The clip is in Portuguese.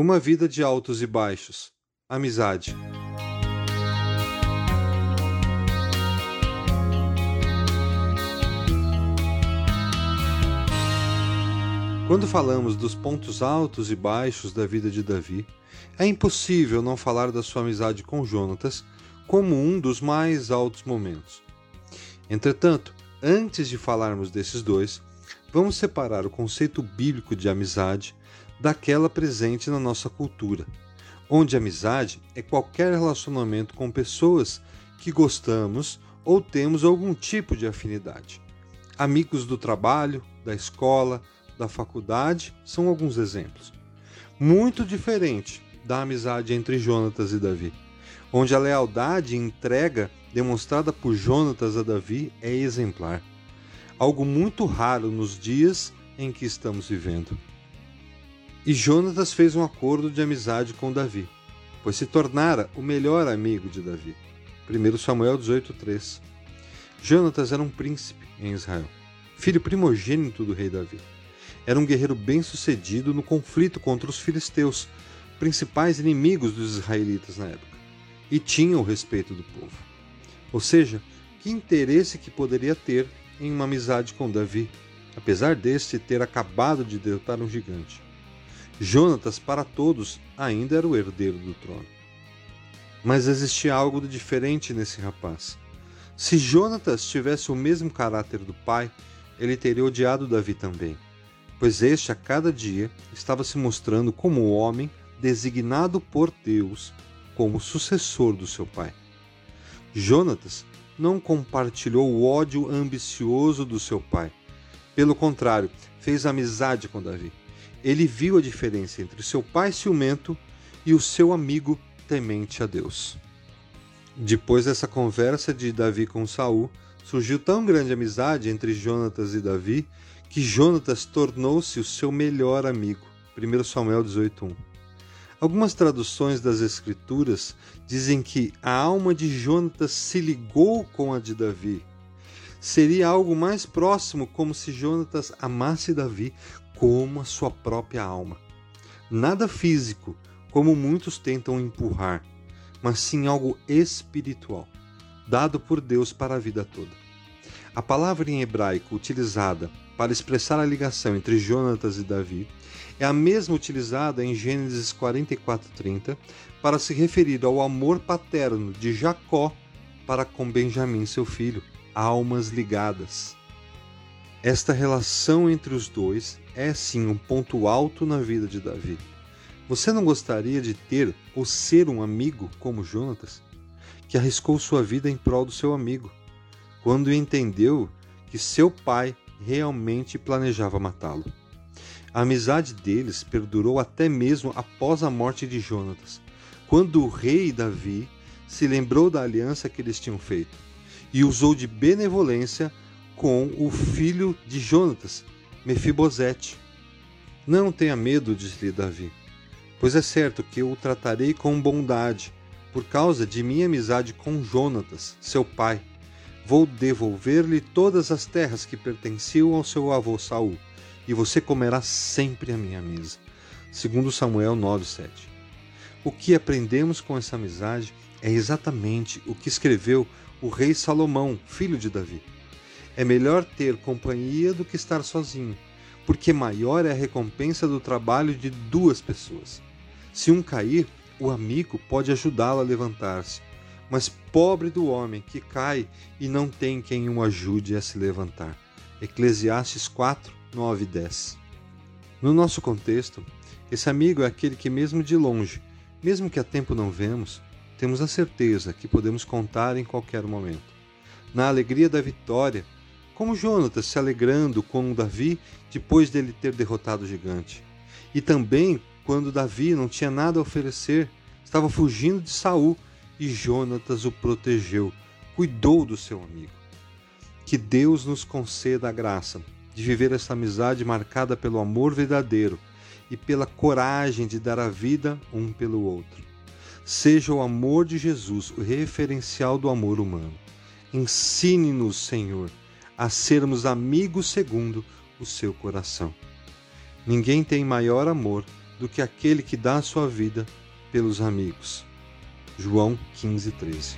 Uma vida de altos e baixos. Amizade. Quando falamos dos pontos altos e baixos da vida de Davi, é impossível não falar da sua amizade com Jonatas como um dos mais altos momentos. Entretanto, antes de falarmos desses dois, vamos separar o conceito bíblico de amizade daquela presente na nossa cultura, onde amizade é qualquer relacionamento com pessoas que gostamos ou temos algum tipo de afinidade. Amigos do trabalho, da escola, da faculdade são alguns exemplos. Muito diferente da amizade entre Jonatas e Davi, onde a lealdade e entrega demonstrada por Jonatas a Davi é exemplar. Algo muito raro nos dias em que estamos vivendo. E Jonatas fez um acordo de amizade com Davi, pois se tornara o melhor amigo de Davi. 1 Samuel 18:3. Jonatas era um príncipe em Israel, filho primogênito do rei Davi era um guerreiro bem-sucedido no conflito contra os filisteus, principais inimigos dos israelitas na época, e tinha o respeito do povo. Ou seja, que interesse que poderia ter em uma amizade com Davi, apesar deste ter acabado de derrotar um gigante. Jonatas, para todos, ainda era o herdeiro do trono. Mas existia algo de diferente nesse rapaz. Se Jonatas tivesse o mesmo caráter do pai, ele teria odiado Davi também pois este a cada dia estava se mostrando como o homem designado por Deus como sucessor do seu pai. Jonatas não compartilhou o ódio ambicioso do seu pai. Pelo contrário, fez amizade com Davi. Ele viu a diferença entre seu pai ciumento e o seu amigo temente a Deus. Depois dessa conversa de Davi com Saul, surgiu tão grande amizade entre Jonatas e Davi que Jonatas tornou-se o seu melhor amigo. 1 Samuel 18:1. Algumas traduções das escrituras dizem que a alma de Jonatas se ligou com a de Davi. Seria algo mais próximo, como se Jonatas amasse Davi como a sua própria alma. Nada físico, como muitos tentam empurrar, mas sim algo espiritual, dado por Deus para a vida toda. A palavra em hebraico utilizada para expressar a ligação entre Jonatas e Davi é a mesma utilizada em Gênesis 44:30 para se referir ao amor paterno de Jacó para com Benjamim, seu filho, almas ligadas. Esta relação entre os dois é sim um ponto alto na vida de Davi. Você não gostaria de ter ou ser um amigo como Jonatas, que arriscou sua vida em prol do seu amigo, quando entendeu que seu pai realmente planejava matá-lo. A amizade deles perdurou até mesmo após a morte de Jonatas, quando o rei Davi se lembrou da aliança que eles tinham feito e usou de benevolência com o filho de Jonatas, Mefibosete. Não tenha medo, disse-lhe Davi, pois é certo que eu o tratarei com bondade, por causa de minha amizade com Jonatas, seu pai Vou devolver-lhe todas as terras que pertenciam ao seu avô Saul, e você comerá sempre a minha mesa. Segundo Samuel 9:7. O que aprendemos com essa amizade é exatamente o que escreveu o rei Salomão, filho de Davi. É melhor ter companhia do que estar sozinho, porque maior é a recompensa do trabalho de duas pessoas. Se um cair, o amigo pode ajudá-lo a levantar-se mas pobre do homem que cai e não tem quem o ajude a se levantar. Eclesiastes 4, 9 e 10. No nosso contexto, esse amigo é aquele que, mesmo de longe, mesmo que a tempo não vemos, temos a certeza que podemos contar em qualquer momento. Na alegria da vitória, como Jonatas se alegrando com Davi depois dele ter derrotado o gigante. E também quando Davi não tinha nada a oferecer, estava fugindo de Saul e Jonatas o protegeu, cuidou do seu amigo. Que Deus nos conceda a graça de viver essa amizade marcada pelo amor verdadeiro e pela coragem de dar a vida um pelo outro. Seja o amor de Jesus o referencial do amor humano. Ensine-nos, Senhor, a sermos amigos segundo o seu coração. Ninguém tem maior amor do que aquele que dá a sua vida pelos amigos. João 15, 13.